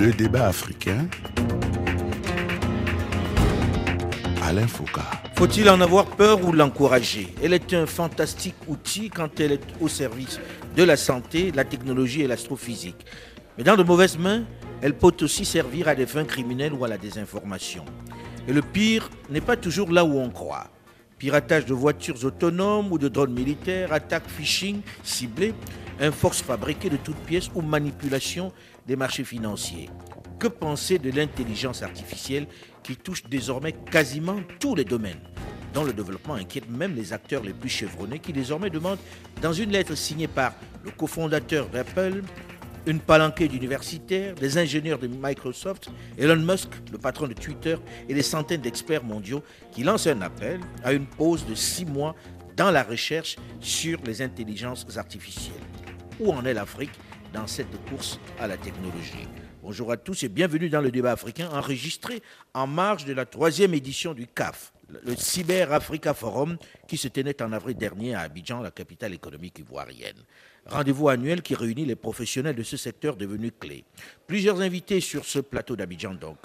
Le débat africain. Alain Foucault. Faut-il en avoir peur ou l'encourager? Elle est un fantastique outil quand elle est au service de la santé, la technologie et l'astrophysique. Mais dans de mauvaises mains, elle peut aussi servir à des fins criminelles ou à la désinformation. Et le pire n'est pas toujours là où on croit. Piratage de voitures autonomes ou de drones militaires, attaques phishing ciblées, un force fabriqué de toutes pièces ou manipulation des marchés financiers. Que penser de l'intelligence artificielle qui touche désormais quasiment tous les domaines? Dont le développement inquiète même les acteurs les plus chevronnés qui désormais demandent, dans une lettre signée par le cofondateur d'Apple, une palanquée d'universitaires, des ingénieurs de Microsoft, Elon Musk, le patron de Twitter, et des centaines d'experts mondiaux qui lancent un appel à une pause de six mois dans la recherche sur les intelligences artificielles. Où en est l'Afrique dans cette course à la technologie Bonjour à tous et bienvenue dans le débat africain enregistré en marge de la troisième édition du CAF, le Cyber Africa Forum, qui se tenait en avril dernier à Abidjan, la capitale économique ivoirienne. Rendez-vous annuel qui réunit les professionnels de ce secteur devenu clé. Plusieurs invités sur ce plateau d'Abidjan donc.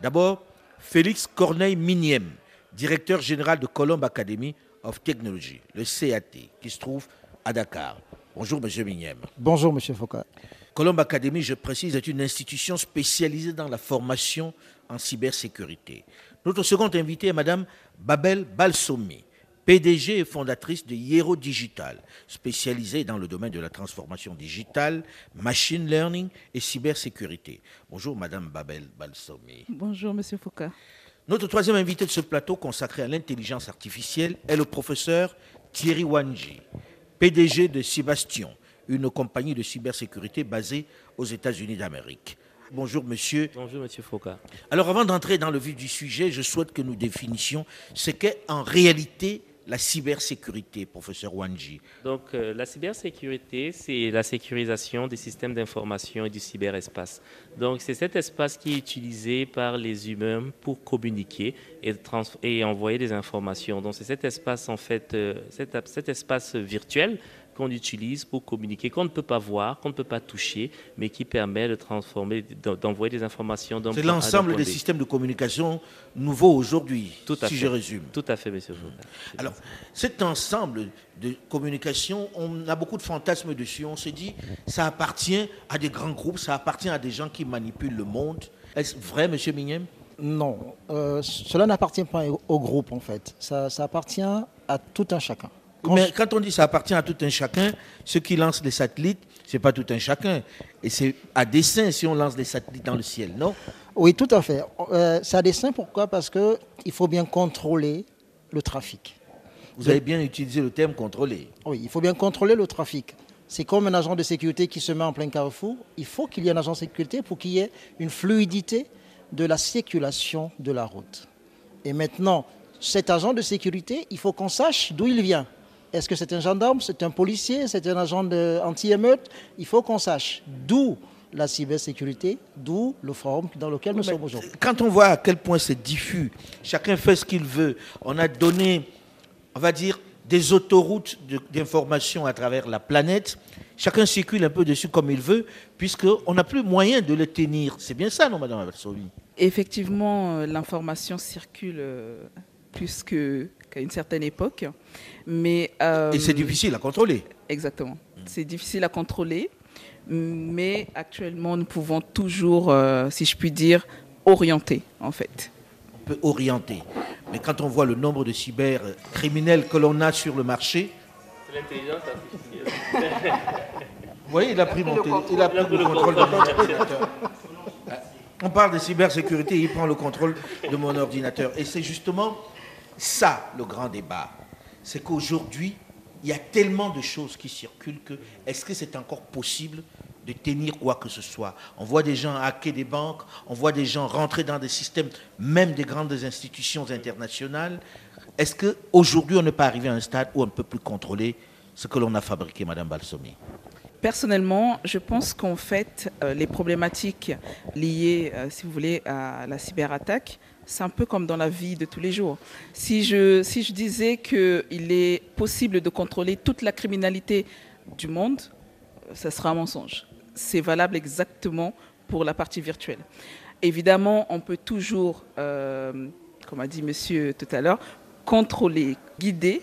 D'abord, Félix Corneille Miniem, directeur général de Colombe Academy of Technology, le CAT, qui se trouve à Dakar. Bonjour, Monsieur Miniem. Bonjour, Monsieur Foucault. Colombe Academy, je précise, est une institution spécialisée dans la formation en cybersécurité. Notre seconde invitée est Madame Babel Balsomi, PDG et fondatrice de Hiero Digital, spécialisée dans le domaine de la transformation digitale, machine learning et cybersécurité. Bonjour Madame Babel Balsomi. Bonjour Monsieur Foucault. Notre troisième invité de ce plateau consacré à l'intelligence artificielle est le professeur Thierry Wanji, PDG de Sébastien, une compagnie de cybersécurité basée aux États-Unis d'Amérique. Bonjour monsieur. Bonjour monsieur Foucault. Alors avant d'entrer dans le vif du sujet, je souhaite que nous définissions ce qu'est en réalité la cybersécurité, professeur Wanji. Donc euh, la cybersécurité, c'est la sécurisation des systèmes d'information et du cyberespace. Donc c'est cet espace qui est utilisé par les humains pour communiquer et, envoyer des informations. Donc c'est cet espace en fait, euh, cet espace virtuel qu'on utilise pour communiquer, qu'on ne peut pas voir, qu'on ne peut pas toucher, mais qui permet de transformer, d'envoyer des informations. C'est l'ensemble des systèmes de communication nouveaux aujourd'hui, si je résume. Tout à fait, monsieur Alors, cet ensemble de communication, on a beaucoup de fantasmes dessus. On se dit, ça appartient à des grands groupes, ça appartient à des gens qui manipulent le monde. Est-ce vrai, monsieur Mignem? Non, euh, cela n'appartient pas au groupe, en fait. ça appartient à tout un chacun. Mais quand on dit ça appartient à tout un chacun, ceux qui lancent les satellites, ce n'est pas tout un chacun. Et c'est à dessein si on lance des satellites dans le ciel, non? Oui, tout à fait. Euh, c'est à dessein, pourquoi? Parce qu'il faut bien contrôler le trafic. Vous avez bien utilisé le terme contrôler. Oui, il faut bien contrôler le trafic. C'est comme un agent de sécurité qui se met en plein carrefour. Il faut qu'il y ait un agent de sécurité pour qu'il y ait une fluidité de la circulation de la route. Et maintenant, cet agent de sécurité, il faut qu'on sache d'où il vient. Est-ce que c'est un gendarme, c'est un policier, c'est un agent anti-émeute? Il faut qu'on sache d'où la cybersécurité, d'où le forum dans lequel nous sommes aujourd'hui. Quand on voit à quel point c'est diffus, chacun fait ce qu'il veut, on a donné, on va dire, des autoroutes d'information à travers la planète, chacun circule un peu dessus comme il veut, puisqu'on n'a plus moyen de le tenir. C'est bien ça, non, Madame Aversovi Effectivement, euh, l'information circule euh, plus qu'à une certaine époque. Mais, Et c'est euh, difficile à contrôler. Exactement. C'est difficile à contrôler, mais actuellement, nous pouvons toujours, euh, si je puis dire, orienter, en fait. On peut orienter. Mais quand on voit le nombre de cybercriminels que l'on a sur le marché... C'est l'intelligence artificielle. Vous voyez, il a pris, mon il a pris le, contrôle de mon ordinateur. On parle de cybersécurité, il prend le contrôle de mon ordinateur. Et c'est justement ça le grand débat. C'est qu'aujourd'hui, il y a tellement de choses qui circulent que est-ce que c'est encore possible de tenir quoi que ce soit? On voit des gens hacker des banques, on voit des gens rentrer dans des systèmes, même des grandes institutions internationales. Est-ce qu'aujourd'hui, on n'est pas arrivé à un stade où on ne peut plus contrôler ce que l'on a fabriqué, Madame Balsomi Personnellement, je pense qu'en fait, euh, les problématiques liées, euh, si vous voulez, à la cyberattaque c'est un peu comme dans la vie de tous les jours. Si je, si je disais qu'il est possible de contrôler toute la criminalité du monde, ce sera un mensonge. C'est valable exactement pour la partie virtuelle. Évidemment, on peut toujours, euh, comme a dit monsieur tout à l'heure, contrôler, guider,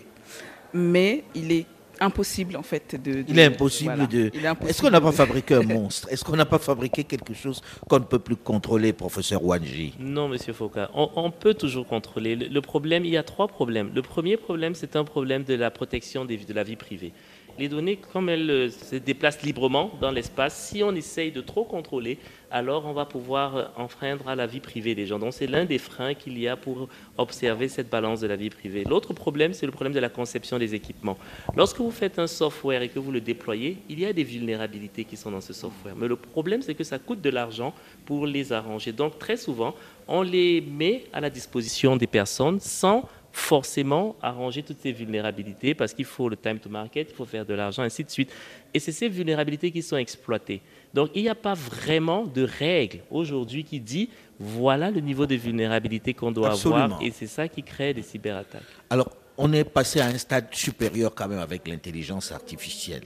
mais il est impossible en fait de. Il est impossible voilà. de. Est-ce qu'on n'a pas fabriqué un monstre? Est-ce qu'on n'a pas fabriqué quelque chose qu'on ne peut plus contrôler, professeur Wanji? Non, Monsieur Foucault, on, on peut toujours contrôler. Le, le problème, il y a trois problèmes. Le premier problème, c'est un problème de la protection des- de la vie privée. Les données, comme elles euh, se déplacent librement dans l'espace, si on essaye de trop contrôler, alors on va pouvoir euh, enfreindre à la vie privée des gens. Donc c'est l'un des freins qu'il y a pour observer cette balance de la vie privée. L'autre problème, c'est le problème de la conception des équipements. Lorsque vous faites un software et que vous le déployez, il y a des vulnérabilités qui sont dans ce software. Mais le problème, c'est que ça coûte de l'argent pour les arranger. Donc très souvent, on les met à la disposition des personnes sans forcément arranger toutes ces vulnérabilités parce qu'il faut le time to market, il faut faire de l'argent, ainsi de suite. Et c'est ces vulnérabilités qui sont exploitées. Donc il n'y a pas vraiment de règle aujourd'hui qui dit voilà le niveau de vulnérabilité qu'on doit Absolument. avoir et c'est ça qui crée des cyberattaques. Alors, on est passé à un stade supérieur quand même avec l'intelligence artificielle.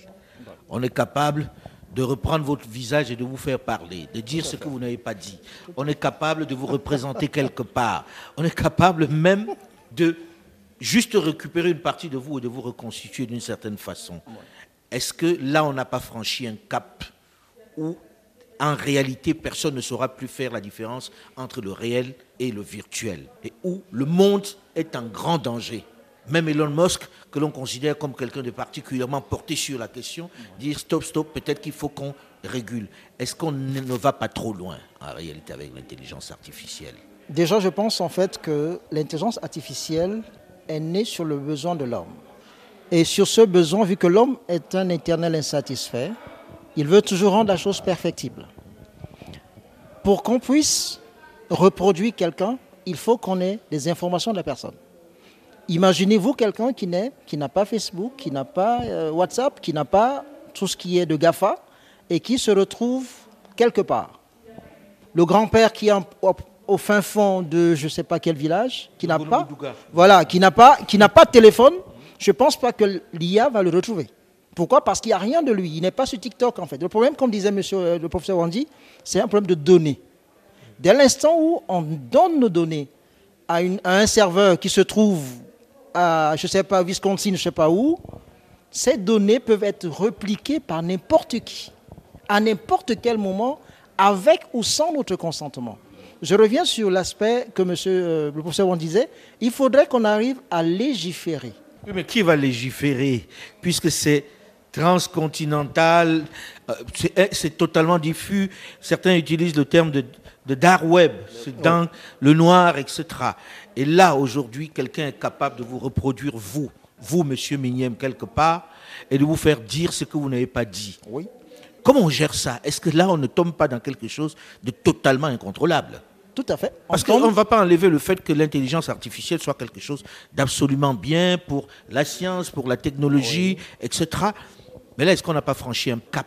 On est capable de reprendre votre visage et de vous faire parler, de dire ce que vous n'avez pas dit. On est capable de vous représenter quelque part. On est capable même de juste récupérer une partie de vous et de vous reconstituer d'une certaine façon. Est-ce que là, on n'a pas franchi un cap où, en réalité, personne ne saura plus faire la différence entre le réel et le virtuel, et où le monde est en grand danger. Même Elon Musk, que l'on considère comme quelqu'un de particulièrement porté sur la question, dire stop, stop, peut-être qu'il faut qu'on régule. Est-ce qu'on ne va pas trop loin, en réalité, avec l'intelligence artificielle? Déjà, je pense en fait que l'intelligence artificielle est née sur le besoin de l'homme. Et sur ce besoin, vu que l'homme est un éternel insatisfait, il veut toujours rendre la chose perfectible. Pour qu'on puisse reproduire quelqu'un, il faut qu'on ait des informations de la personne. Imaginez-vous quelqu'un qui n'est- qui n'a pas Facebook, qui n'a pas euh, WhatsApp, qui n'a pas tout ce qui est de GAFA et qui se retrouve quelque part le grand-père qui en- au, fin fond de je ne sais pas quel village, qui n'a pas, voilà, qui n'a pas, qui n'a pas de téléphone, je ne pense pas que l'IA va le retrouver. Pourquoi? Parce qu'il n'y a rien de lui. Il n'est pas sur TikTok en fait. Le problème, comme disait monsieur, euh, le professeur Wandy, c'est un problème de données. Dès l'instant où on donne nos données à, une- à un serveur qui se trouve à, je ne sais pas, Wisconsin, je ne sais pas où, ces données peuvent être repliquées par n'importe qui, à n'importe quel moment, avec ou sans notre consentement. Je reviens sur l'aspect que monsieur, euh, le professeur Wong disait, il faudrait qu'on arrive à légiférer. Oui, mais qui va légiférer Puisque c'est transcontinental, euh, c'est eh, c'est totalement diffus. Certains utilisent le terme de, de dark web, c'est dans le noir, etc. Et là, aujourd'hui, quelqu'un est capable de vous reproduire, vous, vous, monsieur Migniem, quelque part, et de vous faire dire ce que vous n'avez pas dit. Oui. Comment on gère ça? Est-ce que là, on ne tombe pas dans quelque chose de totalement incontrôlable? Tout à fait. parce On qu'on ne va pas enlever le fait que l'intelligence artificielle soit quelque chose d'absolument bien pour la science, pour la technologie, etc. Mais là, est-ce qu'on n'a pas franchi un cap?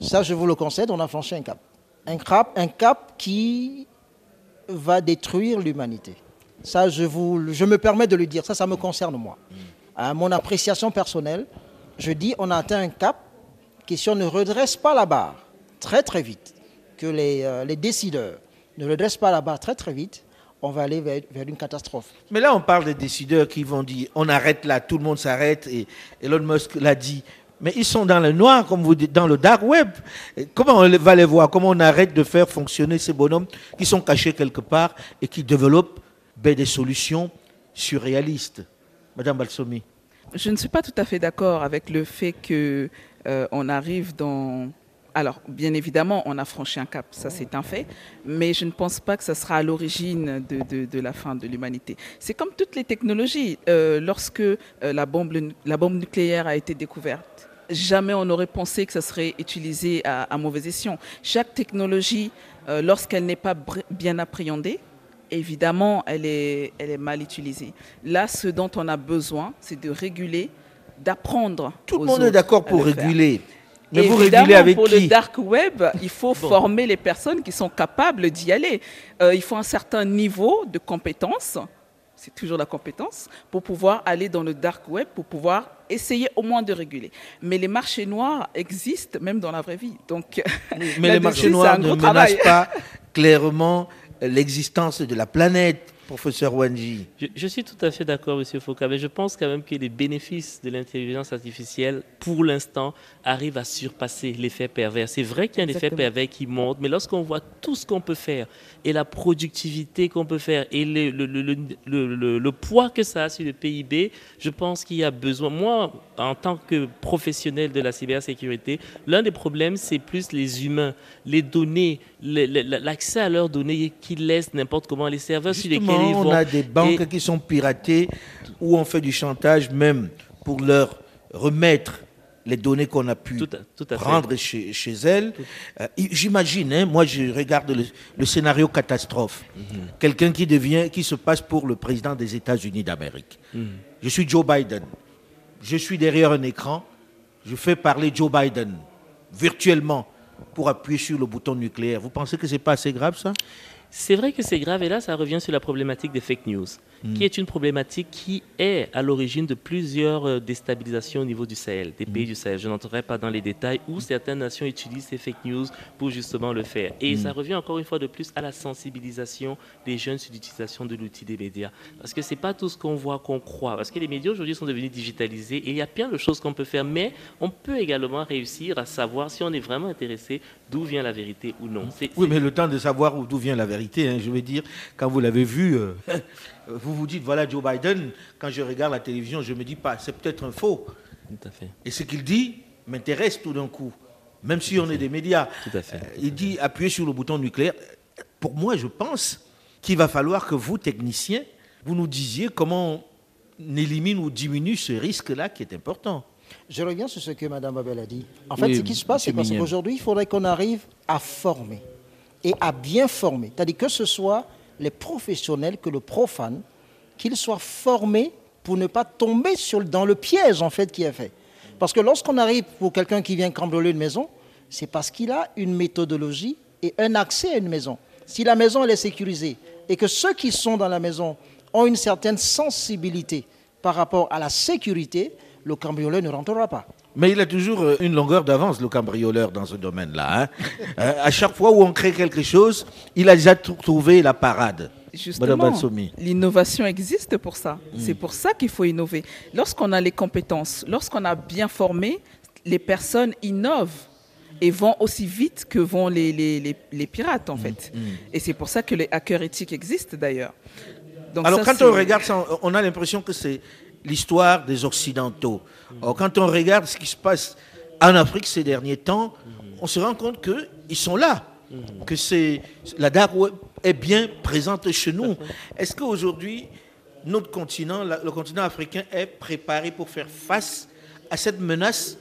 Ça, je vous le concède, on a franchi un cap. Un cap, un cap qui va détruire l'humanité. Ça, je, vous, je me permets de le dire. Ça, ça me concerne moi. À mon appréciation personnelle, je dis on a atteint un cap qui, si on ne redresse pas la barre très très vite, que les, euh, les décideurs ne redressent pas la barre très très vite, on va aller vers, vers une catastrophe. Mais là, on parle des décideurs qui vont dire on arrête là, tout le monde s'arrête, et Elon Musk l'a dit. Mais ils sont dans le noir, comme vous dites, dans le dark web. Et comment on va les voir? Comment on arrête de faire fonctionner ces bonhommes qui sont cachés quelque part et qui développent ben, des solutions surréalistes? Madame Balsomi. Je ne suis pas tout à fait d'accord avec le fait que euh, arrive dans. Alors, bien évidemment, on a franchi un cap, ça c'est un fait, mais je ne pense pas que ça sera à l'origine de, de- de la fin de l'humanité. C'est comme toutes les technologies. Euh, lorsque euh, la, bombe, la bombe nucléaire a été découverte, jamais on n'aurait pensé que ça serait utilisé à, à mauvais escient. Chaque technologie, euh, lorsqu'elle n'est pas bien appréhendée, évidemment, elle est, elle est mal utilisée. Là, ce dont on a besoin, c'est de réguler, d'apprendre. Tout le monde est d'accord pour le faire. Mais vous Évidemment, régulez avec pour qui le dark web, il faut former les personnes qui sont capables d'y aller. Euh, il faut un certain niveau de compétence. c'est toujours la compétence, pour pouvoir aller dans le dark web, pour pouvoir essayer au moins de réguler. Mais les marchés noirs existent même dans la vraie vie. Donc, mais les marchés noirs ne menacent pas clairement l'existence de la planète professeur Wanji. Je, suis tout à fait d'accord, monsieur Foucault, mais je pense quand même que les bénéfices de l'intelligence artificielle, pour l'instant, arrivent à surpasser l'effet pervers. C'est vrai qu'il y a un effet pervers qui monte, mais lorsqu'on voit tout ce qu'on peut faire et la productivité qu'on peut faire et le, le, le, poids que ça a sur le PIB, je pense qu'il y a besoin. Moi, en tant que professionnel de la cybersécurité, l'un des problèmes, c'est plus les humains, les données, l'accès à leurs données qu'ils laissent n'importe comment, les serveurs sur lesquels vont. On a des banques qui sont piratées où on fait du chantage même pour leur remettre les données qu'on a pu prendre chez, chez, elles. Euh, j'imagine, hein, moi je regarde le, scénario catastrophe. Mhm. Quelqu'un qui devient, qui se passe pour le président des États-Unis d'Amérique. Mhm. Je suis Joe Biden. Je suis derrière un écran. Je fais parler Joe Biden virtuellement pour appuyer sur le bouton nucléaire. Vous pensez que c'est pas assez grave ça? C'est vrai que c'est grave et là ça revient sur la problématique des fake news qui est une problématique qui est à l'origine de plusieurs euh, déstabilisations au niveau du Sahel, des pays du Sahel. Je n'entrerai pas dans les détails où certaines nations utilisent ces fake news pour justement le faire. Et ça revient encore une fois de plus à la sensibilisation des jeunes sur l'utilisation de l'outil des médias. Parce que ce n'est pas tout ce qu'on voit qu'on croit. Parce que les médias aujourd'hui sont devenus digitalisés et il y a plein de choses qu'on peut faire. Mais on peut également réussir à savoir si on est vraiment intéressé d'où vient la vérité ou non. Oui, mais le temps de savoir d'où vient la vérité, hein, je veux dire, quand vous l'avez vu, euh, vous vous dites, voilà Joe Biden, quand je regarde la télévision, je me dis pas, c'est peut-être un faux. Tout à fait. Et ce qu'il dit m'intéresse tout d'un coup, même si on est des médias. Tout à fait. Euh, il dit, appuyez sur le bouton nucléaire. Pour moi, je pense qu'il va falloir que vous, techniciens, vous nous disiez comment on élimine ou diminue ce risque-là qui est important. Je reviens sur ce que Mme Babel a dit. En fait, ce qui se passe, c'est qu'aujourd'hui, il faudrait qu'on arrive à former et à bien former. C'est-à-dire que ce soit les professionnels que le profane, qu'ils soient formés pour ne pas tomber dans le piège en fait qui est fait. Parce que lorsqu'on arrive pour quelqu'un qui vient cambrioler une maison, c'est parce qu'il a une méthodologie et un accès à une maison. Si la maison est sécurisée et que ceux qui sont dans la maison ont une certaine sensibilité par rapport à la sécurité, le cambrioleur ne rentrera pas. Mais il a toujours euh, une longueur d'avance, le cambrioleur, dans ce domaine-là. Hein. Euh, à chaque fois où on crée quelque chose, il a déjà trouvé la parade. Justement, l'innovation existe pour ça. Mm. C'est pour ça qu'il faut innover. Lorsqu'on a les compétences, lorsqu'on a bien formé, les personnes innovent et vont aussi vite que vont les, les, les, pirates, en mm. fait. Mm. Et c'est pour ça que les hackers éthiques existent, d'ailleurs. Alors, quand on regarde ça, on a l'impression que c'est l'histoire des Occidentaux. quand on regarde ce qui se passe en Afrique ces derniers temps, on se rend compte qu'ils sont là, que c'est la dark est bien présente chez nous. Est-ce qu'aujourd'hui, notre continent, le continent africain, est préparé pour faire face à cette menace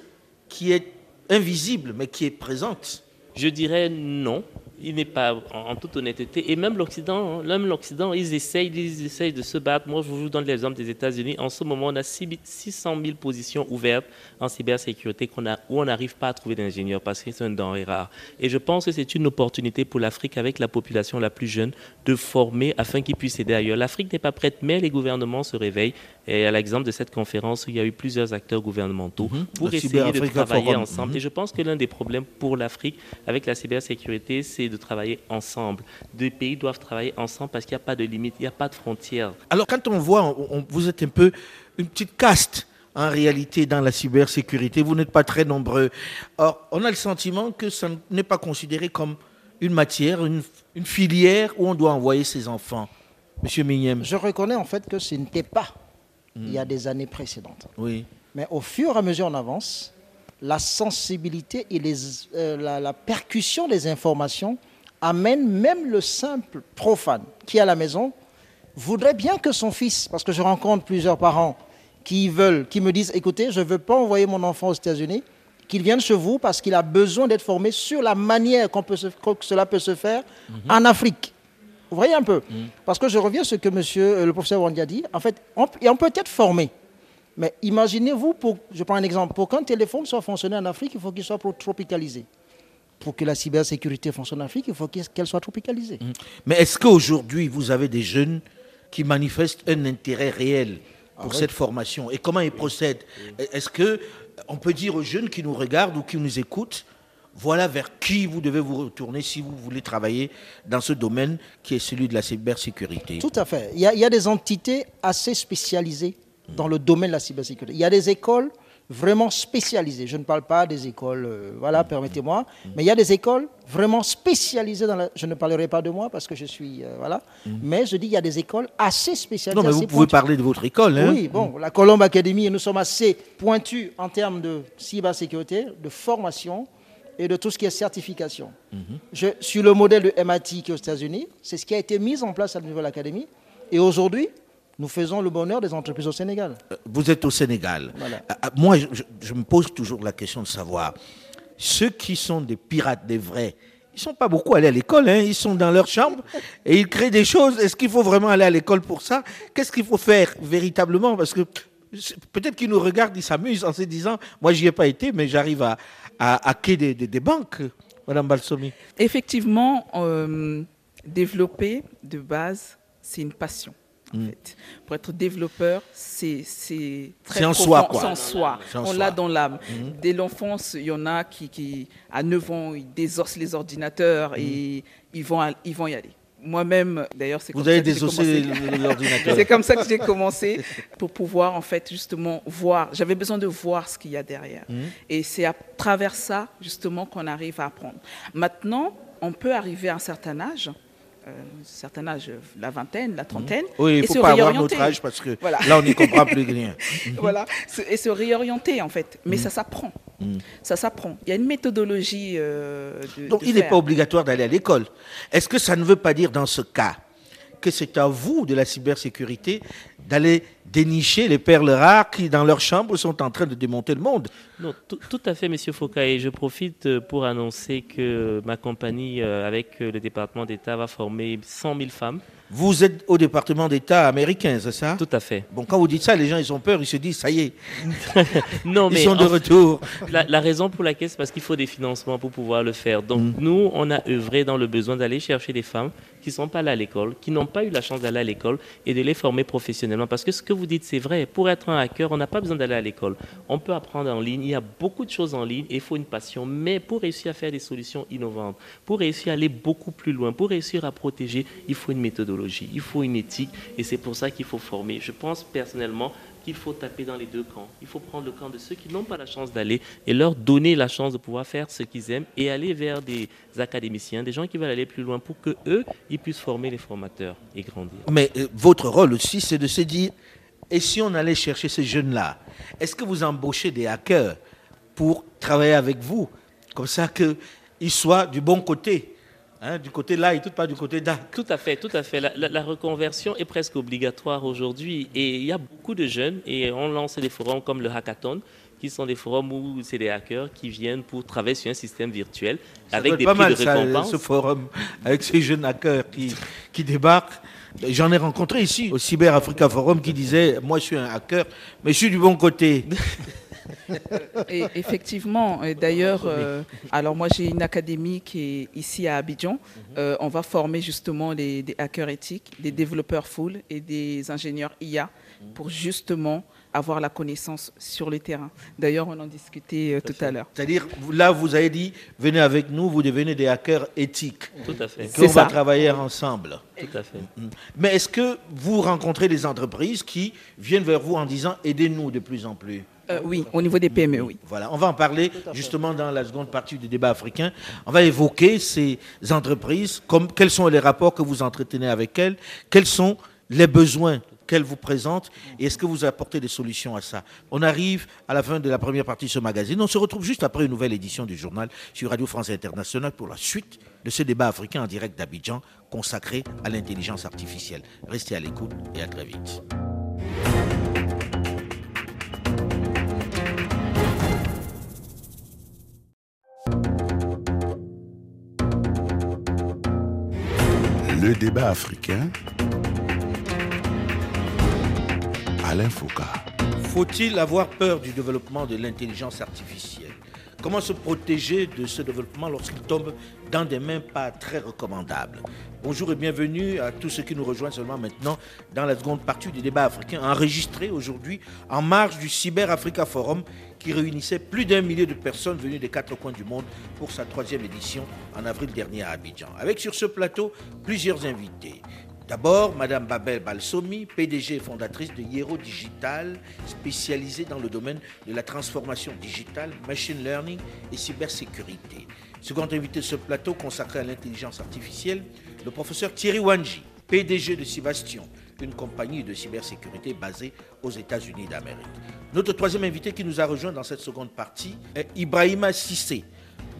qui est invisible, mais qui est présente? Je dirais non il n'est pas, en, toute honnêteté, et même l'Occident, hein, même l'Occident, ils essayent, ils essayent de se battre. Moi, je vous donne l'exemple des États-Unis. En ce moment, on a 600 000 positions ouvertes en cybersécurité où on n'arrive pas à trouver d'ingénieurs parce que c'est un denrée rare. Et je pense que c'est une opportunité pour l'Afrique, avec la population la plus jeune, de former afin qu'ils puissent aider ailleurs. L'Afrique n'est pas prête, mais les gouvernements se réveillent. Et à l'exemple de cette conférence où il y a eu plusieurs acteurs gouvernementaux mhm. pour essayer de travailler ensemble. Mhm. Et je pense que l'un des problèmes pour l'Afrique avec la cybersécurité, c'est de travailler ensemble. Deux pays doivent travailler ensemble parce qu'il n'y a pas de limite, il n'y a pas de frontières. Alors quand on voit, vous êtes un peu une petite caste en réalité dans la cybersécurité, vous n'êtes pas très nombreux. Or, on a le sentiment que ça n'est pas considéré comme une matière, une, filière où on doit envoyer ses enfants. Monsieur Mignem. Je reconnais en fait que ce n'était pas il y a des années précédentes. Oui. Mais au fur et à mesure on avance, la sensibilité et les, euh, la, percussion des informations amène même le simple profane qui est à la maison voudrait bien que son fils, parce que je rencontre plusieurs parents qui veulent, qui me disent, écoutez, je ne veux pas envoyer mon enfant aux États-Unis, qu'il vienne chez vous parce qu'il a besoin d'être formé sur la manière qu'on peut que cela peut se faire mhm. en Afrique. Vous voyez un peu mm. Parce que je reviens à ce que monsieur, euh, le professeur Wandi a dit. En fait, on, on peut être formé. Mais imaginez-vous, pour, je prends un exemple, pour qu'un téléphone soit fonctionné en Afrique, il faut qu'il soit tropicalisé. Pour que la cybersécurité fonctionne en Afrique, il faut qu'elle soit tropicalisée. Mm. Mais est-ce qu'aujourd'hui, vous avez des jeunes qui manifestent un intérêt réel pour Ah oui. cette formation? Et comment ils procèdent? Est-ce que on peut dire aux jeunes qui nous regardent ou qui nous écoutent, voilà vers qui vous devez vous retourner si vous voulez travailler dans ce domaine qui est celui de la cybersécurité Tout à fait. Il y, a, il y a des entités assez spécialisées dans le domaine de la cybersécurité. Il y a des écoles vraiment spécialisées. Je ne parle pas des écoles, euh, voilà, permettez-moi, mais il y a des écoles vraiment spécialisées dans la... Je ne parlerai pas de moi parce que je suis, euh, voilà, mais je dis il y a des écoles assez spécialisées. Non, mais vous pouvez parler de votre école. Hein Oui, bon, la Colombe Academy, nous sommes assez pointus en termes de cybersécurité, de formation et de tout ce qui est certification. Je, sur le modèle de MIT qui est aux États-Unis, c'est ce qui a été mis en place à la nouvelle académie. Et aujourd'hui, nous faisons le bonheur des entreprises au Sénégal. Vous êtes au Sénégal. Voilà. Ah, ah, Moi, je, me pose toujours la question de savoir, ceux qui sont des pirates, des vrais, ils sont pas beaucoup allés à l'école, hein, ils sont dans leur chambre et ils créent des choses. Est-ce qu'il faut vraiment aller à l'école pour ça? Qu'est-ce qu'il faut faire véritablement? Parce que peut-être qu'ils nous regardent, ils s'amusent en se disant, moi j'y ai pas été, mais j'arrive à, à hacker des, des- des banques, Madame Balsomi. Effectivement, euh, développer de base, c'est une passion. en Mm. fait. Pour être développeur, c'est très C'est en profond, soi, quoi. En soi. En On l'a dans l'âme. Mhm. Dès l'enfance, il y en a qui, qui, à 9 ans, ils désossent les ordinateurs et ils vont, à- ils vont y aller. Moi-même, d'ailleurs, c'est comme ça que commencé. l'ordinateur. C'est comme ça que j'ai commencé pour pouvoir en fait justement voir. J'avais besoin de voir ce qu'il y a derrière. Mhm. Et c'est à travers ça justement qu'on arrive à apprendre. Maintenant, on peut arriver à un certain âge, un certain âge, la vingtaine, la trentaine, Oui, il et faut se pas avoir réorienter. notre âge parce que Voilà. là, on n'y comprend plus rien. voilà, se- et se réorienter en fait. Mm. Mais ça s'apprend. Ça s'apprend. Il y a une méthodologie euh, de. Donc de il n'est pas obligatoire d'aller à l'école. Est-ce que ça ne veut pas dire dans ce cas que c'est à vous de la cybersécurité d'aller dénicher les perles rares qui, dans leur chambre, sont en train de démonter le monde Non, tout, à fait, Monsieur Foucault. Et je profite euh, pour annoncer que ma compagnie, euh, avec euh, le département d'État, va former 100 000 femmes. Vous êtes au département d'État américain, c'est ça? Tout à fait. Bon, quand vous dites ça, les gens, ils ont peur, ils se disent, ça y est, Non, ils mais sont de retour. la, la raison pour laquelle, c'est parce qu'il faut des financements pour pouvoir le faire. Donc, Mm. nous, on a œuvré dans le besoin d'aller chercher des femmes qui ne sont pas allées à l'école, qui n'ont pas eu la chance d'aller à l'école et de les former professionnellement. Parce que ce que vous dites, c'est vrai. Pour être un hacker, on n'a pas besoin d'aller à l'école. On peut apprendre en ligne. Il y a beaucoup de choses en ligne il faut une passion. Mais pour réussir à faire des solutions innovantes, pour réussir à aller beaucoup plus loin, pour réussir à protéger, il faut une méthodologie, il faut une éthique. Et c'est pour ça qu'il faut former. Je pense personnellement qu'il faut taper dans les deux camps. Il faut prendre le camp de ceux qui n'ont pas la chance d'aller et leur donner la chance de pouvoir faire ce qu'ils aiment et aller vers des académiciens, des gens qui veulent aller plus loin pour que eux, ils puissent former les formateurs et grandir. Mais euh, votre rôle aussi, c'est de se dire, et si on allait chercher ces jeunes-là, est-ce que vous embauchez des hackers pour travailler avec vous, comme ça qu'ils soient du bon côté hein, du côté là et tout pas du côté là. Tout à fait, tout à fait. La, la- la reconversion est presque obligatoire aujourd'hui et il y a beaucoup de jeunes et on lance des forums comme le hackathon qui sont des forums où c'est des hackers qui viennent pour travailler sur un système virtuel Ça avec des pas prix mal, de ça, récompense. ce forum avec ces jeunes hackers qui, qui débarquent. J'en ai rencontré ici au Cyber Africa Forum qui disait Moi, je suis un hacker, mais je suis du bon côté. Et effectivement, et d'ailleurs, euh, alors moi j'ai une académie qui est ici à Abidjan. Euh, on va former justement les, des hackers éthiques, des développeurs full et des ingénieurs IA pour justement avoir la connaissance sur le terrain. D'ailleurs, on en discutait euh, tout à l'heure. C'est-à-dire, là, vous avez dit Venez avec nous, vous devenez des hackers éthiques. Tout à fait, Qu'on va ça. travailler ensemble. tout à fait. Mais est-ce que vous rencontrez des entreprises qui viennent vers vous en disant Aidez-nous de plus en plus? Euh, oui, au niveau des PME, oui. Voilà, on va en parler justement dans la seconde partie du débat africain. On va évoquer ces entreprises, comme, quels sont les rapports que vous entretenez avec elles, quels sont les besoins qu'elles vous présentent et est-ce que vous apportez des solutions à ça. On arrive à la fin de la première partie de ce magazine. On se retrouve juste après une nouvelle édition du journal sur Radio France Internationale pour la suite de ce débat africain en direct d'Abidjan consacré à l'intelligence artificielle. Restez à l'écoute et à très vite. Le débat africain. Alain Foucault. Faut-il avoir peur du développement de l'intelligence artificielle? Comment se protéger de ce développement lorsqu'il tombe dans des mains pas très recommandables? Bonjour et bienvenue à tous ceux qui nous rejoignent seulement maintenant dans la seconde partie du débat africain enregistré aujourd'hui en marge du Cyber Africa Forum qui réunissait plus d'un millier de personnes venues des quatre coins du monde pour sa troisième édition en avril dernier à Abidjan. Avec sur ce plateau plusieurs invités. D'abord, Madame Babel Balsomi, PDG et fondatrice de Hiero Digital, spécialisée dans le domaine de la transformation digitale, machine learning et cybersécurité. Second invité de ce plateau consacré à l'intelligence artificielle, le professeur Thierry Wanji, PDG de Sébastien, une compagnie de cybersécurité basée aux États-Unis d'Amérique. Notre troisième invité qui nous a rejoint dans cette seconde partie est Ibrahima Sissé,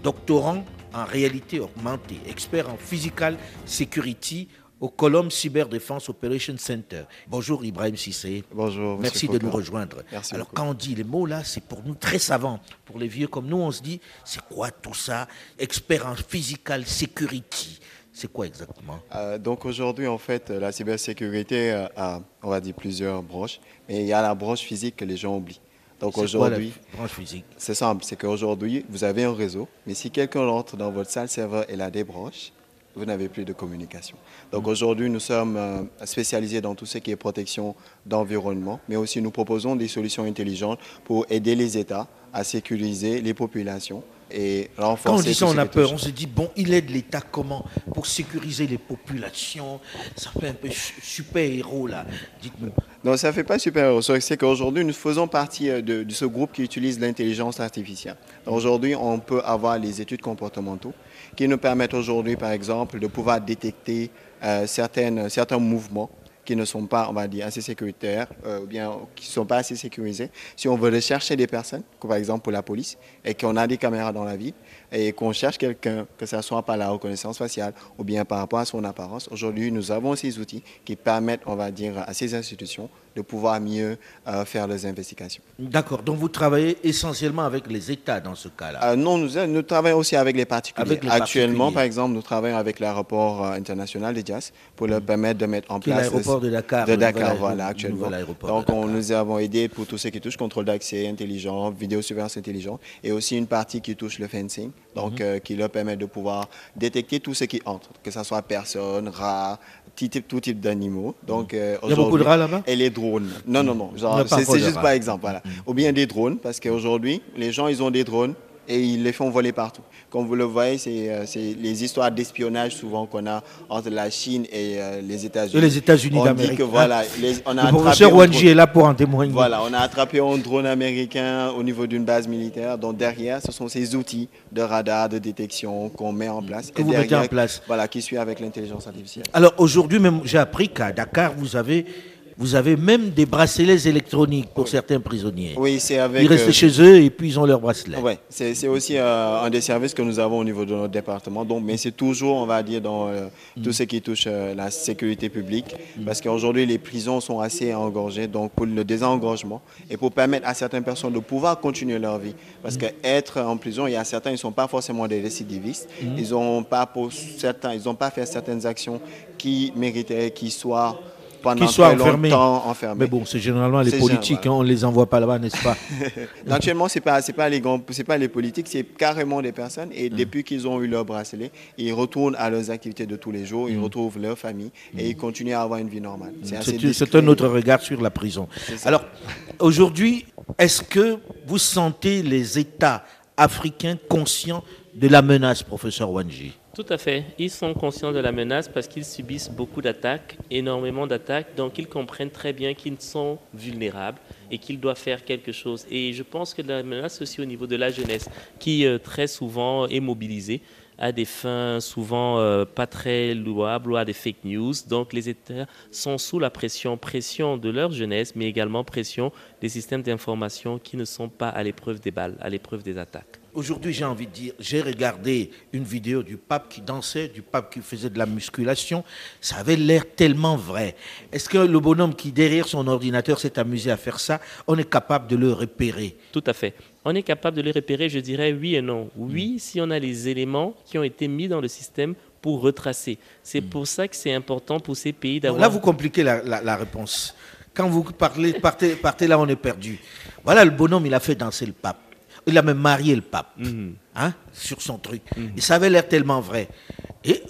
doctorant en réalité augmentée, expert en physical security au Colombe Cyber Defense Operation Center. Bonjour Ibrahim Sissé. Bonjour. Merci de nous rejoindre. Merci Alors beaucoup. quand on dit les mots là, c'est pour nous très savants. Pour les vieux comme nous, on se dit, c'est quoi tout ça? Expert en physical security. C'est quoi exactement? Euh, donc aujourd'hui, en fait, la cybersécurité euh, a, on va dire, plusieurs branches, mais il y a la branche physique que les gens oublient. Donc aujourd'hui, branche physique? c'est simple, c'est qu'aujourd'hui, vous avez un réseau, mais si quelqu'un rentre dans votre salle serveur et la débranche, vous n'avez plus de communication. Donc aujourd'hui, nous sommes euh, spécialisés dans tout ce qui est protection d'environnement, mais aussi nous proposons des solutions intelligentes pour aider les États à sécuriser les populations et renforcer Quand on dit ça, on a peur. On se dit, bon, il aide l'État comment Pour sécuriser les populations? Ça fait un peu su- super-héros là. Dites-nous. Non, ça ne fait pas super. C'est qu'aujourd'hui, nous faisons partie euh, de, de ce groupe qui utilise l'intelligence artificielle. Donc, Aujourd'hui, on peut avoir les études comportementaux qui nous permettent aujourd'hui, par exemple, de pouvoir détecter euh, certains mouvements qui ne sont pas, on va dire, assez sécuritaires, euh, ou bien qui ne sont pas assez sécurisés. Si on veut rechercher des personnes, comme par exemple pour la police, et qu'on a des caméras dans la ville, et qu'on cherche quelqu'un, que ce soit par la reconnaissance faciale ou bien par rapport à son apparence, aujourd'hui, nous avons ces outils qui permettent, on va dire, à ces institutions de pouvoir mieux euh, faire leurs investigations. D'accord. Donc vous travaillez essentiellement avec les États dans ce cas-là. Euh, non, nous, nous travaillons aussi avec les particuliers. Avec les Actuellement, particuliers. par exemple, nous travaillons avec l'aéroport euh, international de Dias pour leur permettre de mettre en place... l'aéroport de Dakar, De Dakar, voilà, actuellement. Donc, on nous avons aidé pour tout ce qui touche contrôle d'accès intelligent, vidéosurveillance intelligente et aussi une partie qui touche le fencing, donc Mhm. euh, qui leur permet de pouvoir détecter tout ce qui entre, que ce soit personnes, rats, tout type, d'animaux. Donc, euh, Mhm. Il y a beaucoup de rats là-bas? et les drones. Non, non, non. C'est juste par exemple. Voilà. Ou bien des drones, parce qu'aujourd'hui, les gens, ils ont des drones et ils les font voler partout. Comme vous le voyez, c'est euh, les histoires d'espionnage souvent qu'on a entre la Chine et euh, les États-Unis. Et les États-Unis On d'Amérique, hein. voilà, les- on a Le professeur Wanji est là pour en témoigner. Voilà, on a attrapé un drone américain au niveau d'une base militaire. Donc derrière, ce sont ces outils de radar, de détection qu'on met en place. Que Et vous mettez en place. Voilà, qui suit avec l'intelligence artificielle. Alors aujourd'hui même, j'ai appris qu'à Dakar, vous avez, vous avez même des bracelets électroniques pour certains prisonniers. Oui, c'est avec. Ils restent euh, chez eux et puis ils ont leurs bracelets. Oui, c'est c'est aussi euh, un des services que nous avons au niveau de notre département. Donc, mais c'est toujours, on va dire, dans euh, tout ce qui touche la sécurité publique. Parce qu'aujourd'hui, les prisons sont assez engorgées. Donc, pour le désengorgement et pour permettre à certaines personnes de pouvoir continuer leur vie. Parce qu'être en prison, il y a certains, ils ne sont pas forcément des récidivistes. Ils n'ont pas, pour certains, ils ont pas fait certaines actions qui mériteraient qu'ils soient pendant Qu'ils soient enfermés. Mais bon, c'est généralement les politiques, hein, on ne les envoie pas là-bas, n'est-ce pas? Actuellement, ce n'est pas, pas, les pas les politiques, c'est carrément des personnes. Et Mm. depuis qu'ils ont eu leur bracelet, ils retournent à leurs activités de tous les jours, ils retrouvent leur famille et ils continuent à avoir une vie normale. C'est Mm. Un autre regard sur la prison. Alors, aujourd'hui, est-ce que vous sentez les États africains conscients de la menace, professeur Wanji? Tout à fait. Ils sont conscients de la menace parce qu'ils subissent beaucoup d'attaques, énormément d'attaques, donc ils comprennent très bien qu'ils sont vulnérables et qu'ils doivent faire quelque chose. Et je pense que la menace aussi au niveau de la jeunesse, qui euh, très souvent est mobilisée à des fins souvent euh, pas très louables ou à des fake news. Donc les États sont sous la pression, pression de leur jeunesse, mais également pression des systèmes d'information qui ne sont pas à l'épreuve des balles, à l'épreuve des attaques. Aujourd'hui, j'ai envie de dire, j'ai regardé une vidéo du pape qui dansait, du pape qui faisait de la musculation. Ça avait l'air tellement vrai. Est-ce que le bonhomme qui, derrière son ordinateur, s'est amusé à faire ça, on est capable de le repérer? Tout à fait. On est capable de les repérer, je dirais oui et non. Oui, si on a les éléments qui ont été mis dans le système pour retracer. C'est pour ça que c'est important pour ces pays d'avoir... Là, vous compliquez la, la- la réponse. Quand vous parlez, partez, partez là, on est perdu. Voilà, le bonhomme, il a fait danser le pape. Il a même marié le pape Mhm. hein, sur son truc. Et ça avait l'air tellement vrai. Et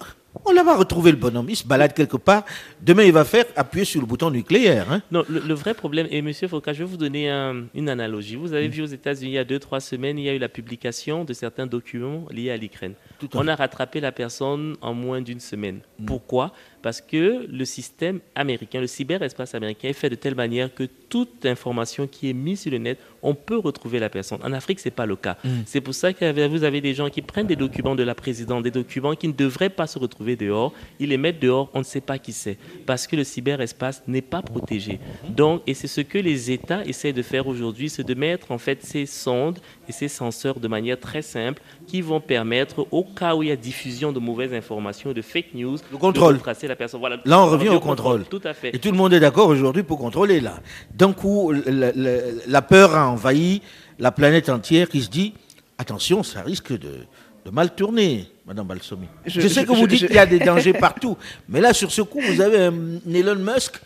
on l'a pas retrouvé le bonhomme. Il se balade quelque part. Demain, il va faire appuyer sur le bouton nucléaire. hein. Non, le, le vrai problème, et Monsieur Foucault, je vais vous donner un- une analogie. Vous avez vu aux États-Unis, il y a deux, trois semaines, il y a eu la publication de certains documents liés à l'Ukraine. On a rattrapé la personne en moins d'une semaine. Pourquoi? Parce que le système américain, le cyberespace américain est fait de telle manière que toute information qui est mise sur le net, on peut retrouver la personne. En Afrique, ce n'est pas le cas. C'est pour ça que vous avez des gens qui prennent des documents de la présidente, des documents qui ne devraient pas se retrouver dehors, ils les mettent dehors, on ne sait pas qui c'est, parce que le cyberespace n'est pas protégé. Donc, et c'est ce que les États essaient de faire aujourd'hui, c'est de mettre en fait ces sondes et ces senseurs de manière très simple qui vont permettre, au cas où il y a diffusion de mauvaises informations, de fake news, Le contrôle. de retracer la personne. Voilà. Là, on revient au contrôle. Tout à fait. Et tout le monde est d'accord aujourd'hui pour contrôler là. D'un coup, la, la- la peur a envahi la planète entière qui se dit attention, ça risque de, de mal tourner, Madame Balsomi. Je, Je- sais je- que vous je- dites je- qu'il y a des dangers partout, mais là, sur ce coup, vous avez un Elon Musk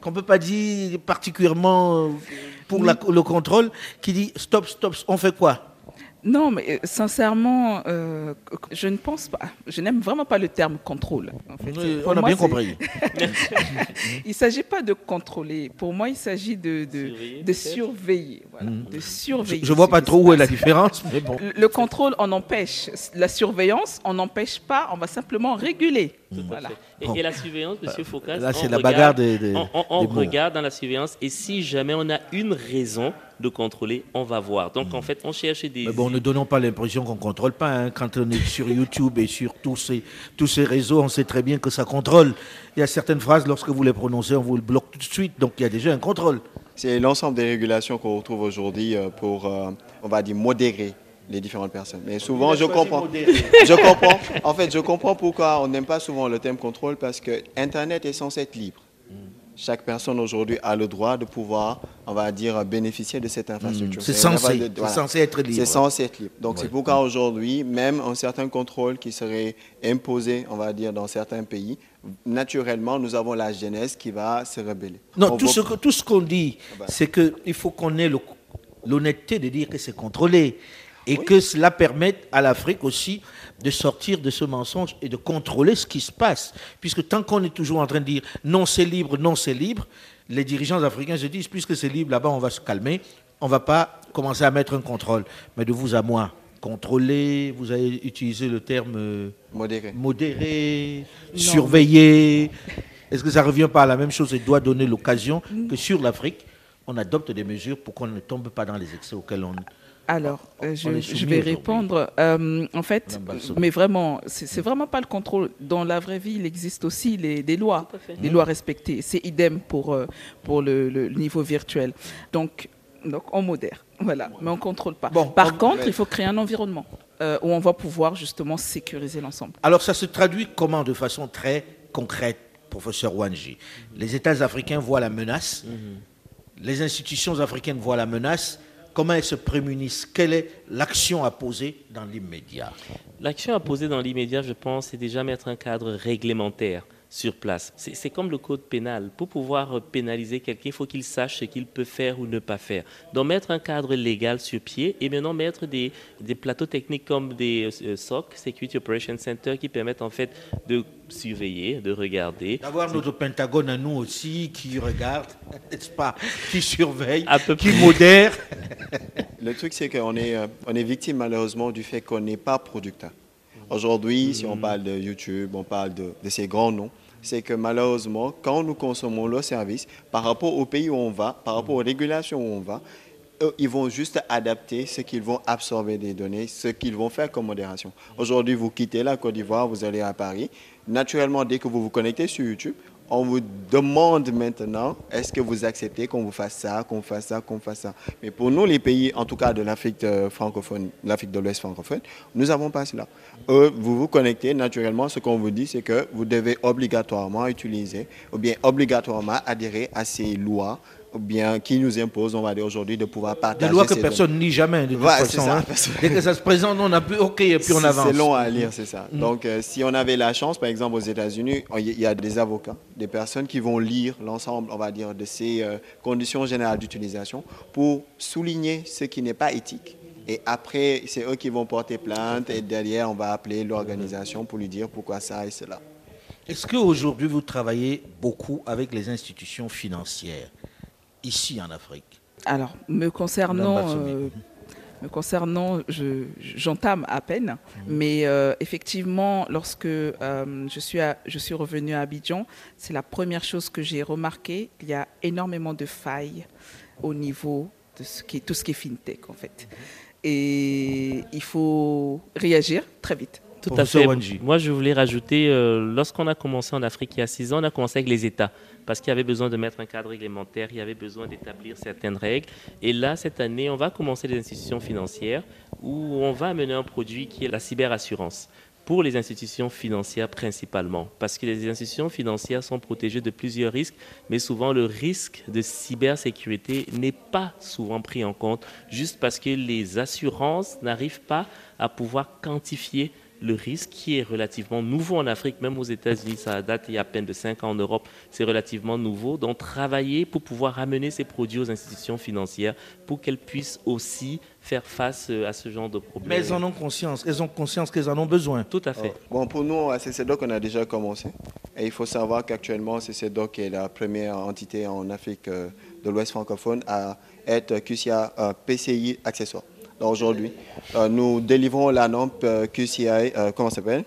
qu'on ne peut pas dire particulièrement euh, pour la- le contrôle, qui dit stop, stop, on fait quoi? Non, mais euh, sincèrement, euh, je ne pense pas. Je n'aime vraiment pas le terme contrôle. en fait. Oui, Pour On a moi, bien compris. Il ne s'agit pas de contrôler. Pour moi, il s'agit de, de, Surveiller, de peut-être. surveiller. voilà, de Je ne vois pas trop où est la différence, mais bon. Le- Le contrôle, on empêche. La surveillance, on n'empêche pas. On va simplement réguler. Voilà. Et, Bon. et la surveillance, Monsieur Foucault, Là, c'est la regarde- bagarre des, des- On, on- on des mots. regarde dans la surveillance et si jamais on a une raison de contrôler, on va voir. Donc en fait, on cherche des. Mais bon, ne donnons pas l'impression qu'on contrôle pas. hein. Quand on est sur YouTube et sur tous ces, tous ces réseaux, on sait très bien que ça contrôle. Il y a certaines phrases, lorsque vous les prononcez, on vous le bloque tout de suite. Donc il y a déjà un contrôle. C'est l'ensemble des régulations qu'on retrouve aujourd'hui euh, pour, euh, on va dire, modérer les différentes personnes. Mais souvent, je comprends. Je comprends. En fait, je comprends pourquoi on n'aime pas souvent le thème contrôle parce que Internet est censé être libre. Chaque personne aujourd'hui a le droit de pouvoir, on va dire, bénéficier de cette infrastructure. C'est censé, de- voilà. censé être libre. C'est censé être libre. Donc c'est pourquoi aujourd'hui, même un certain contrôle qui serait imposé, on va dire, dans certains pays, naturellement, nous avons la jeunesse qui va se rebeller. Non, On tout va- ce, que- tout ce qu'on dit, bah. c'est qu'il faut qu'on ait l'honnêteté de dire que c'est contrôlé. Et que cela permette à l'Afrique aussi de sortir de ce mensonge et de contrôler ce qui se passe. Puisque tant qu'on est toujours en train de dire non, c'est libre, non, c'est libre, les dirigeants africains se disent puisque c'est libre là-bas, on va se calmer, on ne va pas commencer à mettre un contrôle. Mais de vous à moi, contrôler, vous avez utilisé le terme euh, modéré. modérer, Non. surveiller. Est-ce que ça ne revient pas à la même chose et doit donner l'occasion que sur l'Afrique, on adopte des mesures pour qu'on ne tombe pas dans les excès auxquels on... Alors, euh, je, vais répondre. Euh, en fait, mais vraiment, c'est vraiment pas le contrôle. Dans la vraie vie, il existe aussi les, des lois, des lois respectées. C'est idem pour, euh, pour le, le niveau virtuel. Donc, donc on modère, voilà, mais on contrôle pas. Bon, Par on- contre, il faut créer un environnement euh, où on va pouvoir justement sécuriser l'ensemble. Alors ça se traduit comment? De façon très concrète, professeur Wanji Les États africains voient la menace, les institutions africaines voient la menace, comment elles se prémunissent Quelle est l'action à poser dans l'immédiat? L'action à poser dans l'immédiat, je pense, c'est déjà mettre un cadre réglementaire sur place. C'est comme le code pénal. Pour pouvoir euh, pénaliser quelqu'un, il faut qu'il sache ce qu'il peut faire ou ne pas faire. Donc mettre un cadre légal sur pied et maintenant mettre des, des plateaux techniques comme des euh, SOC, Security Operations Center, qui permettent en fait de surveiller, de regarder. D'avoir notre Pentagone à nous aussi qui regarde, n'est-ce pas, qui surveille, À peu qui près. modère. Le truc, c'est qu'on est, euh, on est victime malheureusement du fait qu'on n'est pas producteur. Aujourd'hui, si on parle de YouTube, on parle de, de ces grands noms, c'est que malheureusement, quand nous consommons leurs services, par rapport au pays où on va, par rapport aux régulations où on va, ils vont juste adapter ce qu'ils vont absorber des données, ce qu'ils vont faire comme modération. Aujourd'hui, vous quittez la Côte d'Ivoire, vous allez à Paris. Naturellement, dès que vous vous connectez sur YouTube, on vous demande maintenant, est-ce que vous acceptez qu'on vous fasse ça, qu'on fasse ça, qu'on fasse ça? Mais pour nous, les pays, en tout cas de l'Afrique euh, francophone, l'Afrique de l'Ouest francophone, nous n'avons pas cela. Eux, vous vous connectez, naturellement, ce qu'on vous dit, c'est que vous devez obligatoirement utiliser, ou bien obligatoirement adhérer à ces lois, bien qui nous imposent, on va dire aujourd'hui, de pouvoir partager Des lois que personne ne lit jamais, de toute Ouais, c'est façon. ça, hein. Dès que ça se présente, on a plus OK et puis on avance. C'est long à lire, c'est ça. Donc, euh, si on avait la chance, par exemple, aux États-Unis, il y a des avocats, des personnes qui vont lire l'ensemble, on va dire, de ces euh, conditions générales d'utilisation pour souligner ce qui n'est pas éthique Et après, c'est eux qui vont porter plainte et derrière, on va appeler l'organisation pour lui dire pourquoi ça et cela. Est-ce qu'aujourd'hui, vous travaillez beaucoup avec les institutions financières? Ici en Afrique Alors, me concernant, euh, me concernant, je- j'entame à peine, Mhm. mais euh, effectivement, lorsque euh, je suis à- je suis revenue à Abidjan, c'est la première chose que j'ai remarqué. Il y a énormément de failles au niveau de ce qui est, tout ce qui est fintech en fait, Mhm. et il faut réagir très vite. Tout à fait. Moi, je voulais rajouter, euh, lorsqu'on a commencé en Afrique il y a six ans, on a commencé avec les États, parce qu'il y avait besoin de mettre un cadre réglementaire, il y avait besoin d'établir certaines règles. Et là, cette année, on va commencer les institutions financières, où on va amener un produit qui est la cyberassurance pour les institutions financières principalement, parce que les institutions financières sont protégées de plusieurs risques, mais souvent le risque de cybersécurité n'est pas souvent pris en compte, juste parce que les assurances n'arrivent pas à pouvoir quantifier le risque qui est relativement nouveau en Afrique, même aux États-Unis, ça date il y a à peine de 5 ans en Europe, c'est relativement nouveau. Donc travailler pour pouvoir amener ces produits aux institutions financières pour qu'elles puissent aussi faire face euh, à ce genre de problème. Mais elles en ont conscience. Elles ont conscience qu'elles en ont besoin. Tout à fait. Bon, pour nous, à CCDOC, on a déjà commencé. Et il faut savoir qu'actuellement, CCDOC est la première entité en Afrique euh, de l'Ouest francophone à être QCA euh, PCI accessoire. Aujourd'hui, euh, nous délivrons la norme euh, QCI, euh, comment ça s'appelle?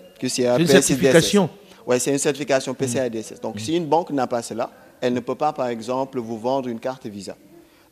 Une certification. Oui, c'est une certification PCI DSS. Donc si une banque n'a pas cela, elle ne peut pas, par exemple, vous vendre une carte Visa.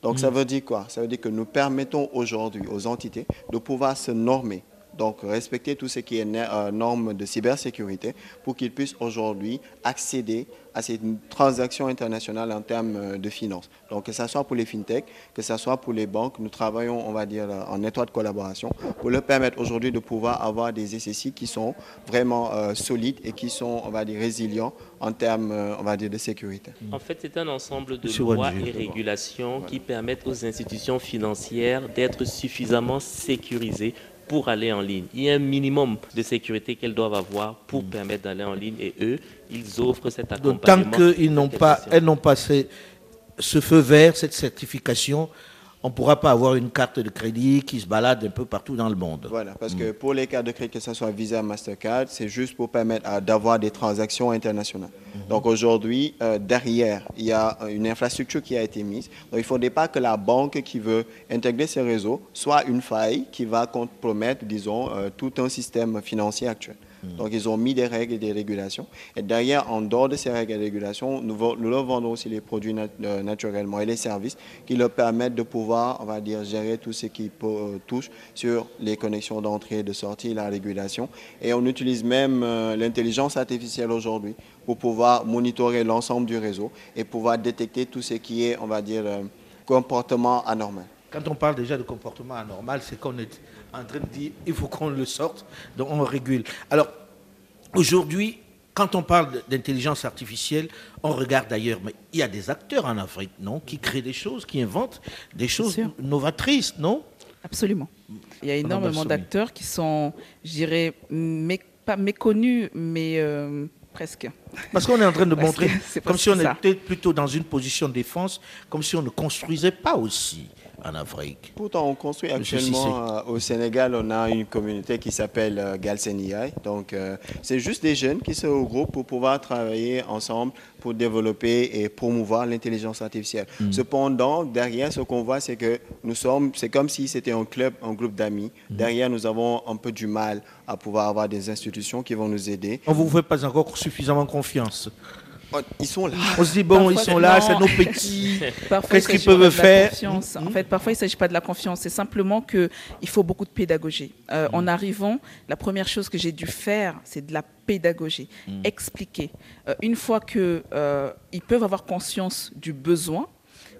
Donc ça veut dire quoi? Ça veut dire que nous permettons aujourd'hui aux entités de pouvoir se normer, donc respecter tout ce qui est euh, normes de cybersécurité pour qu'ils puissent aujourd'hui accéder à ces transactions internationales en termes euh, de finances. Donc que ce soit pour les fintechs, que ce soit pour les banques, nous travaillons, on va dire, euh, en étroite collaboration pour leur permettre aujourd'hui de pouvoir avoir des SSI qui sont vraiment euh, solides et qui sont, on va dire, résilients en termes, on va dire, de sécurité. En fait, c'est un ensemble de lois et régulations qui permettent aux institutions financières d'être suffisamment sécurisées pour aller en ligne. Il y a un minimum de sécurité qu'elles doivent avoir pour permettre d'aller en ligne et eux, ils offrent cet Donc, tant accompagnement. qu'ils n'ont pas, elles n'ont pas ce, ce feu vert, cette certification, on ne pourra pas avoir une carte de crédit qui se balade un peu partout dans le monde. Voilà, parce que pour les cartes de crédit, que ce soit Visa, Mastercard, c'est juste pour permettre d'avoir des transactions internationales. Donc aujourd'hui, euh, derrière, il y a euh, une infrastructure qui a été mise. Donc il ne faudrait pas que la banque qui veut intégrer ces réseaux soit une faille qui va compromettre, disons, euh, tout un système financier actuel. Donc ils ont mis des règles et des régulations. Et derrière, en dehors de ces règles et régulations, nous, leur vendons aussi les produits euh, naturellement et les services qui leur permettent de pouvoir, on va dire, gérer tout ce qui euh, touche sur les connexions d'entrée et de sortie, la régulation. Et on utilise même euh, l'intelligence artificielle aujourd'hui pour pouvoir monitorer l'ensemble du réseau et pouvoir détecter tout ce qui est, on va dire, comportement anormal. Quand on parle déjà de comportement anormal, c'est qu'on est en train de dire il faut qu'on le sorte, donc on régule. Alors, aujourd'hui, quand on parle d'intelligence artificielle, on regarde ailleurs, mais il y a des acteurs en Afrique, non, qui créent des choses, qui inventent des choses novatrices, non? Absolument. Il y a énormément d'acteurs qui sont, je dirais, mé- pas méconnus, mais euh, presque. Parce qu'on est en train de montrer, comme si on ça. était plutôt dans une position de défense, comme si on ne construisait pas aussi en Afrique. Pourtant, on construit actuellement euh, au Sénégal, on a une communauté qui s'appelle euh, Galsen AI. Donc, euh, c'est juste des jeunes qui se regroupent pour pouvoir travailler ensemble pour développer et promouvoir l'intelligence artificielle. Cependant, derrière, ce qu'on voit, c'est que nous sommes, c'est comme si c'était un club, un groupe d'amis. Derrière, nous avons un peu du mal à pouvoir avoir des institutions qui vont nous aider. On ne vous fait pas encore suffisamment confiance. Oh, Ils sont là. On se dit, bon, ils sont là, c'est nos petits. Qu'est-ce il qu'ils peuvent faire confiance. En fait, parfois, il ne s'agit pas de la confiance. C'est simplement qu'il faut beaucoup de pédagogie. Euh, En arrivant, la première chose que j'ai dû faire, c'est de la pédagogie. Expliquer. Euh, une fois qu'ils ils peuvent avoir conscience du besoin,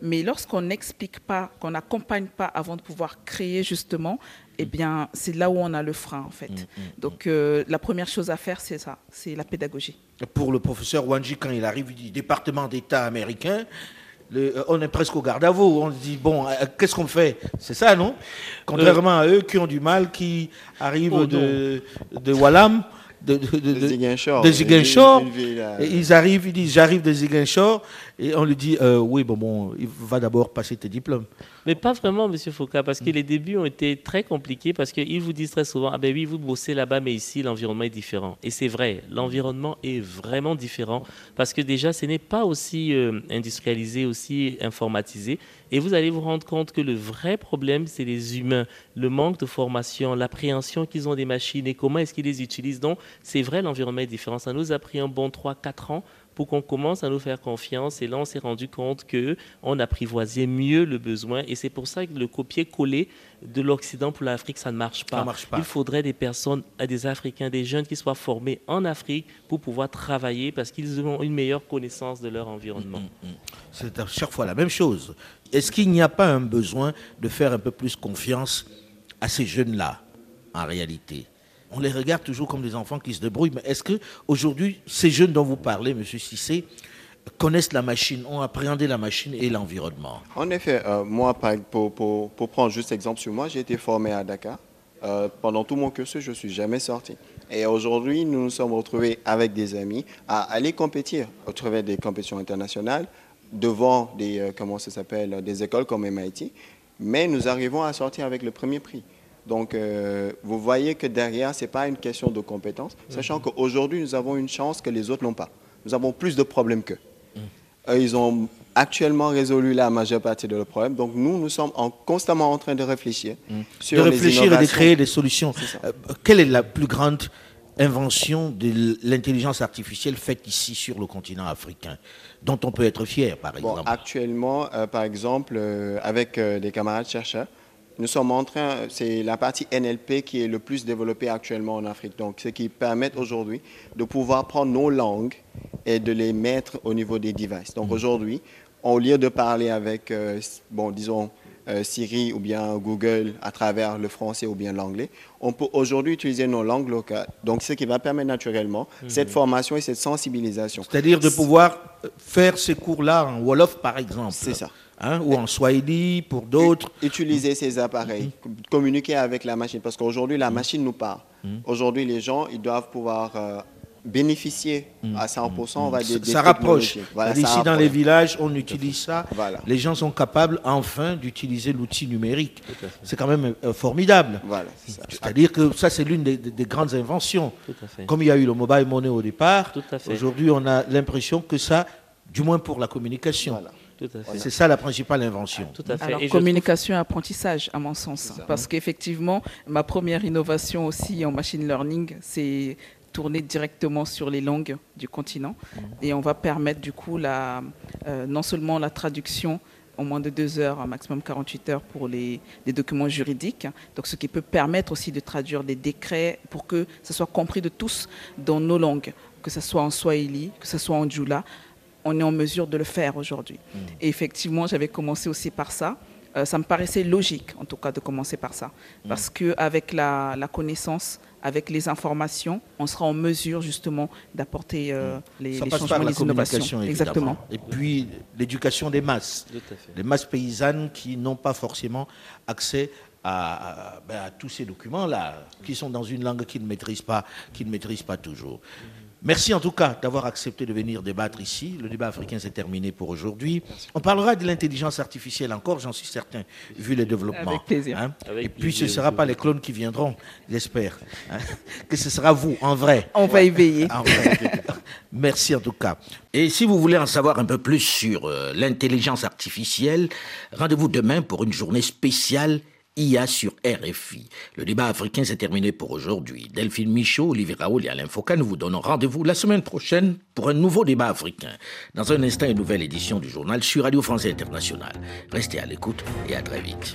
mais lorsqu'on n'explique pas, qu'on n'accompagne pas avant de pouvoir créer justement, eh bien, c'est là où on a le frein, en fait. Donc, euh, la première chose à faire, c'est ça, c'est la pédagogie. Pour le professeur Wanji, quand il arrive du département d'État américain, le- euh, on est presque au garde à vous. On se dit, bon, euh, qu'est-ce qu'on fait? C'est ça, non? Contrairement à eux qui ont du mal, qui arrivent Oh, de, de Wallam, de, de, de- De de- Ziguinchor. Et ils arrivent, ils disent, j'arrive de Ziguinchor, et on lui dit, euh, oui, bon, bon, il va d'abord passer tes diplômes. Mais pas vraiment, Monsieur Foucault, parce que les débuts ont été très compliqués, parce qu'ils vous disent très souvent, ah ben oui, vous bossez là-bas, mais ici, l'environnement est différent. Et c'est vrai, l'environnement est vraiment différent, parce que déjà, ce n'est pas aussi euh, industrialisé, aussi informatisé. Et vous allez vous rendre compte que le vrai problème, c'est les humains, le manque de formation, l'appréhension qu'ils ont des machines et comment est-ce qu'ils les utilisent. Donc, c'est vrai, l'environnement est différent. Ça nous a pris un bon 3-4 ans pour qu'on commence à nous faire confiance. Et là, on s'est rendu compte que on apprivoisait mieux le besoin. Et c'est pour ça que le copier-coller de l'Occident pour l'Afrique, ça ne marche pas. marche pas. Il faudrait des personnes, des Africains, des jeunes qui soient formés en Afrique pour pouvoir travailler parce qu'ils ont une meilleure connaissance de leur environnement. Mm, C'est à chaque fois la même chose. Est-ce qu'il n'y a pas un besoin de faire un peu plus confiance à ces jeunes-là, en réalité? On les regarde toujours comme des enfants qui se débrouillent, mais est-ce que aujourd'hui ces jeunes dont vous parlez, Monsieur Cissé, connaissent la machine, ont appréhendé la machine et l'environnement En effet, euh, moi, pour, pour, prendre juste exemple sur moi, j'ai été formé à Dakar. Euh, pendant tout mon cursus, je ne suis jamais sorti. Et aujourd'hui, nous nous sommes retrouvés avec des amis à aller compétir au travers des compétitions internationales devant des, euh, comment ça s'appelle, des écoles comme MIT. Mais nous arrivons à sortir avec le premier prix. Donc, euh, vous voyez que derrière, ce n'est pas une question de compétence, mhm. sachant qu'aujourd'hui, nous avons une chance que les autres n'ont pas. Nous avons plus de problèmes qu'eux. Mhm. ils ont actuellement résolu la majeure partie de leurs problèmes. Donc, nous, nous sommes constamment en train de réfléchir mhm. sur De réfléchir et de créer des solutions. Euh, quelle est la plus grande invention de l'intelligence artificielle faite ici sur le continent africain, dont on peut être fier, par exemple? Actuellement, euh, par exemple, avec des camarades chercheurs, nous sommes en train, c'est la partie NLP qui est le plus développée actuellement en Afrique. Donc, ce qui permet aujourd'hui de pouvoir prendre nos langues et de les mettre au niveau des devices. Donc, mm. aujourd'hui, au lieu de parler avec, euh, bon, disons, euh, Siri ou bien Google à travers le français ou bien l'anglais, on peut aujourd'hui utiliser nos langues locales. Donc, ce qui va permettre naturellement mm. cette formation et cette sensibilisation. C'est-à-dire de pouvoir faire ces cours-là en Wolof, par exemple. C'est ça. Hein, ou en Swahili pour d'autres. Utiliser ces appareils, communiquer avec la machine, parce qu'aujourd'hui, la machine nous parle. Mm. Aujourd'hui, les gens, ils doivent pouvoir euh, bénéficier mm. à 100%, on va dire, des Ça rapproche. ici, dans les villages, on utilise ça. Les gens sont capables, enfin, d'utiliser l'outil numérique. C'est quand même euh, formidable. Voilà, C'est-à-dire que ça, c'est l'une des, grandes inventions. Comme il y a eu le mobile money au départ, aujourd'hui, on a l'impression que ça, du moins pour la communication, c'est ça la principale invention. Tout à fait. Alors, communication et apprentissage, à mon sens. Parce qu'effectivement, ma première innovation aussi en machine learning, c'est tourner directement sur les langues du continent. Mhm. Et on va permettre du coup la, euh, non seulement la traduction en moins de deux heures, un maximum 48 heures pour les, les, documents juridiques. Donc, ce qui peut permettre aussi de traduire des décrets pour que ce soit compris de tous dans nos langues, que ce soit en swahili, que ce soit en djoula, on est en mesure de le faire aujourd'hui. Mm. Et effectivement, j'avais commencé aussi par ça. Euh, ça me paraissait logique, en tout cas, de commencer par ça. Mm. Parce qu'avec la, la connaissance, avec les informations, on sera en mesure justement d'apporter euh, mm. les, les changements, les innovations. Exactement. Et puis l'éducation des masses, les masses paysannes qui n'ont pas forcément accès à, ben, à, tous ces documents-là, qui sont dans une langue qu'ils ne maîtrisent pas, qu'ils ne maîtrisent pas toujours. Merci en tout cas d'avoir accepté de venir débattre ici. Le débat africain s'est terminé pour aujourd'hui. On parlera de l'intelligence artificielle encore, j'en suis certain, vu les développements. Avec plaisir. Hein. Et puis ce ne sera pas les clones qui viendront, j'espère. Hein. Que ce sera vous, en vrai. On va y veiller. Merci en tout cas. Et si vous voulez en savoir un peu plus sur euh, l'intelligence artificielle, rendez-vous demain pour une journée spéciale IA sur RFI. Le débat africain s'est terminé pour aujourd'hui. Delphine Michaud, Olivier Raoul et Alain Foucault, nous vous donnons rendez-vous la semaine prochaine pour un nouveau débat africain. Dans un instant, une nouvelle édition du journal sur Radio France Internationale. Restez à l'écoute et à très vite.